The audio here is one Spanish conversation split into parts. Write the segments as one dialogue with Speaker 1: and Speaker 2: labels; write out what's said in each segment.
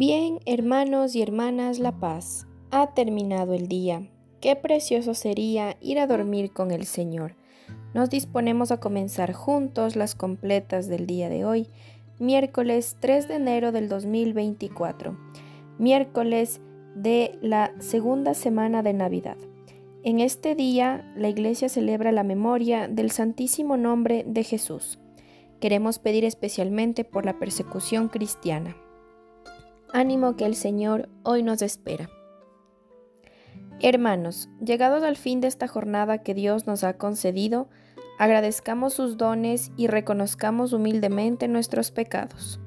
Speaker 1: Bien, hermanos y hermanas La Paz, ha terminado el día. Qué precioso sería ir a dormir con el Señor. Nos disponemos a comenzar juntos las completas del día de hoy, miércoles 3 de enero del 2024, miércoles de la segunda semana de Navidad. En este día, la Iglesia celebra la memoria del Santísimo Nombre de Jesús. Queremos pedir especialmente por la persecución cristiana. Ánimo que el Señor hoy nos espera. Hermanos, llegados al fin de esta jornada que Dios nos ha concedido, agradezcamos sus dones y reconozcamos humildemente nuestros pecados.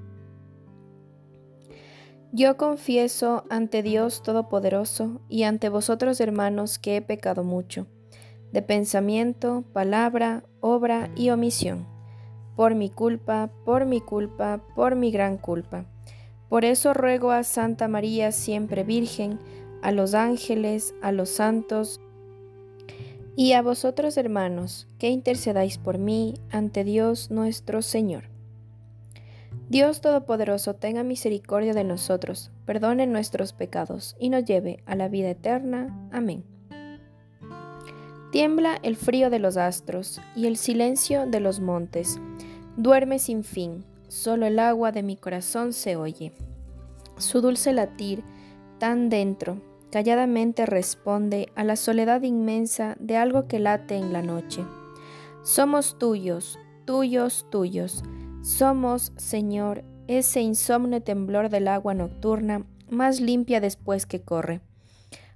Speaker 1: Yo confieso ante Dios Todopoderoso y ante vosotros hermanos que he pecado mucho, de pensamiento, palabra, obra y omisión, por mi culpa, por mi culpa, por mi gran culpa. Por eso ruego a Santa María siempre Virgen, a los ángeles, a los santos, y a vosotros hermanos, que intercedáis por mí ante Dios nuestro Señor. Dios Todopoderoso tenga misericordia de nosotros, perdone nuestros pecados y nos lleve a la vida eterna. Amén. Tiembla el frío de los astros y el silencio de los montes. Duerme sin fin solo el agua de mi corazón se oye. Su dulce latir, tan dentro, calladamente responde a la soledad inmensa de algo que late en la noche. Somos tuyos, tuyos, tuyos. Somos, Señor, ese insomne temblor del agua nocturna, más limpia después que corre.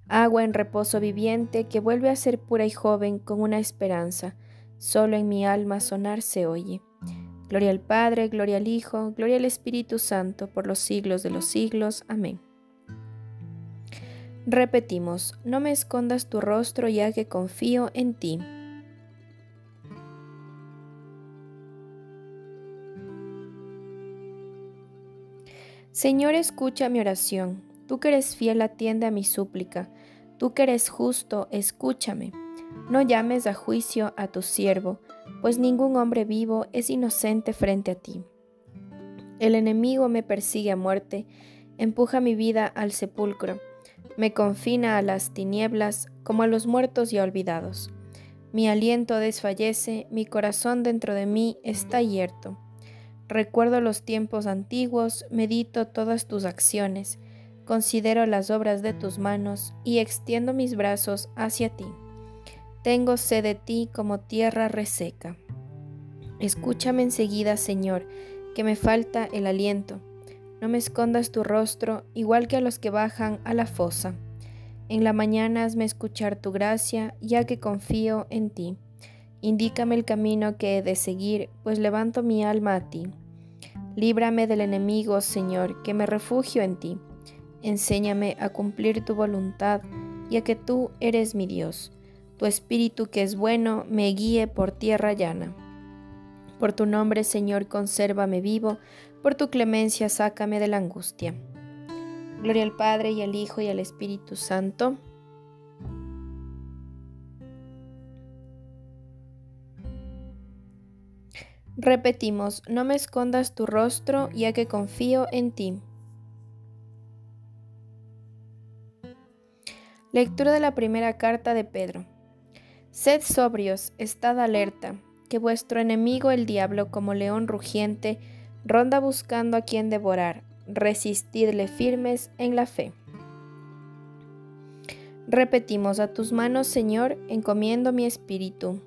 Speaker 1: Agua en reposo viviente que vuelve a ser pura y joven con una esperanza. Solo en mi alma sonar se oye. Gloria al Padre, gloria al Hijo, gloria al Espíritu Santo, por los siglos de los siglos. Amén. Repetimos, no me escondas tu rostro ya que confío en ti. Señor, escucha mi oración. Tú que eres fiel, atiende a mi súplica. Tú que eres justo, escúchame. No llames a juicio a tu siervo pues ningún hombre vivo es inocente frente a ti. El enemigo me persigue a muerte, empuja mi vida al sepulcro, me confina a las tinieblas como a los muertos y olvidados. Mi aliento desfallece, mi corazón dentro de mí está hierto. Recuerdo los tiempos antiguos, medito todas tus acciones, considero las obras de tus manos y extiendo mis brazos hacia ti. Tengo sed de ti como tierra reseca. Escúchame enseguida, Señor, que me falta el aliento. No me escondas tu rostro, igual que a los que bajan a la fosa. En la mañana hazme escuchar tu gracia, ya que confío en ti. Indícame el camino que he de seguir, pues levanto mi alma a ti. Líbrame del enemigo, Señor, que me refugio en ti. Enséñame a cumplir tu voluntad, ya que tú eres mi Dios. Tu espíritu que es bueno me guíe por tierra llana. Por tu nombre, Señor, consérvame vivo, por tu clemencia sácame de la angustia. Gloria al Padre y al Hijo y al Espíritu Santo. Repetimos, no me escondas tu rostro, ya que confío en ti. Lectura de la primera carta de Pedro. Sed sobrios, estad alerta, que vuestro enemigo el diablo como león rugiente ronda buscando a quien devorar. Resistidle firmes en la fe. Repetimos a tus manos, Señor, encomiendo mi espíritu.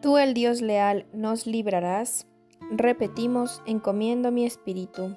Speaker 1: Tú, el Dios leal, nos librarás. Repetimos, encomiendo mi espíritu.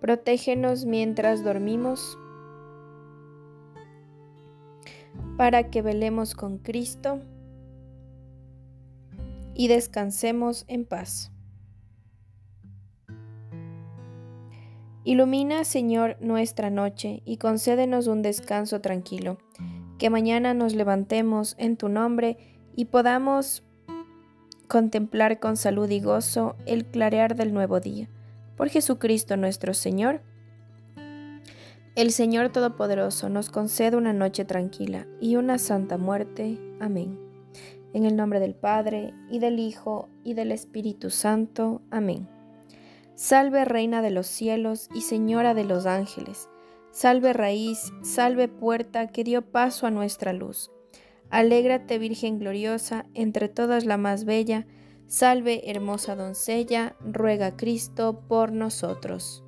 Speaker 1: protégenos mientras dormimos, para que velemos con Cristo y descansemos en paz. Ilumina, Señor, nuestra noche y concédenos un descanso tranquilo, que mañana nos levantemos en tu nombre y podamos contemplar con salud y gozo el clarear del nuevo día. Por Jesucristo nuestro Señor. El Señor Todopoderoso nos concede una noche tranquila y una santa muerte. Amén. En el nombre del Padre, y del Hijo, y del Espíritu Santo. Amén. Salve Reina de los cielos y Señora de los ángeles. Salve raíz, salve puerta que dio paso a nuestra luz. Alégrate Virgen gloriosa, entre todas la más bella, salve hermosa doncella, ruega Cristo por nosotros.